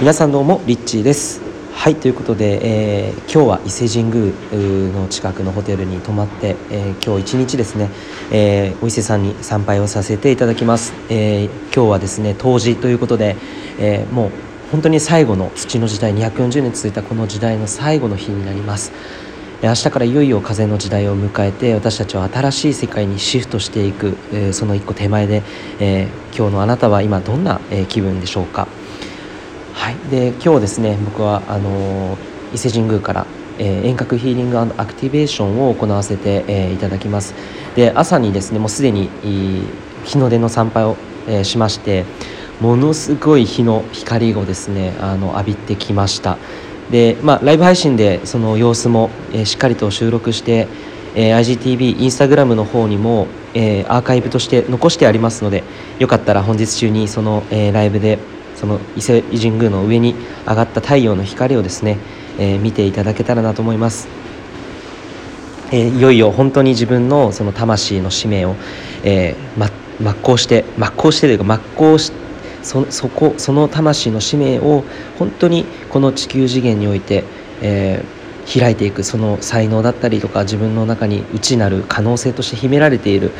皆さんどうもリッチーです。はいということで、えー、今日は伊勢神宮の近くのホテルに泊まって、えー、今日一日ですね、えー、お伊勢さんに参拝をさせていただきます、え今日はですね冬至ということで、えもう本当に最後の土の時代240年続いたこの時代の最後の日になります。明日からいよいよ風の時代を迎えて私たちは新しい世界にシフトしていく、えその一歩手前で、え今日のあなたは今どんな、え気分でしょうか。はい、で今日ですね僕はあの伊勢神宮から、えー、遠隔ヒーリングアクティベーションを行わせて、えー、いただきます。で朝にですねもうすでに日の出の参拝を、えー、しましてものすごい日の光をですねあの浴びてきました。で、まあ、ライブ配信でその様子も、えー、しっかりと収録して、えー、IGTV インスタグラムの方にも、えー、アーカイブとして残してありますのでよかったら本日中にその、えー、ライブでその伊勢神宮の上に上がった太陽の光をですね、えー、見ていただけたらなと思います、えー、いよいよ本当に自分のその魂の使命を、えー、ま、全うして真っ向してというか全うしそそこその魂の使命を本当にこの地球次元において、えー、開いていくその才能だったりとか自分の中に内なる可能性として秘められている、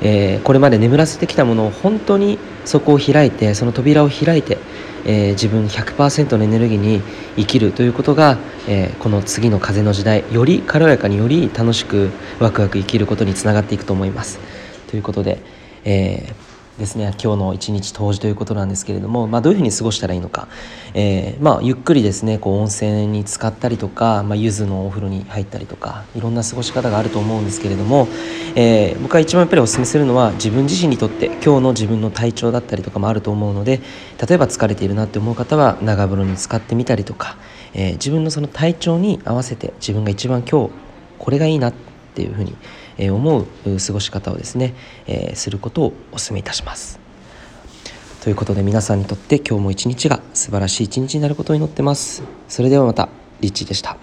えー、これまで眠らせてきたものを本当にそこを開いてその扉を開いて、えー、自分100%のエネルギーに生きるということが、えー、この次の風の時代より軽やかにより楽しくワクワク生きることにつながっていくと思います。ということで、えーですね今日の一日冬至ということなんですけれども、まあ、どういうふうに過ごしたらいいのか、えー、まあ、ゆっくりですねこう温泉に浸かったりとか、まあ、柚子のお風呂に入ったりとかいろんな過ごし方があると思うんですけれども、えー、僕は一番やっぱりお勧めするのは自分自身にとって今日の自分の体調だったりとかもあると思うので例えば疲れているなって思う方は長風呂に浸かってみたりとか、えー、自分のその体調に合わせて自分が一番今日これがいいなってっていうふうにえ思う過ごし方をですね、えすることをお勧めいたします。ということで皆さんにとって今日も一日が素晴らしい一日になることを祈ってます。それではまた、リッチーでした。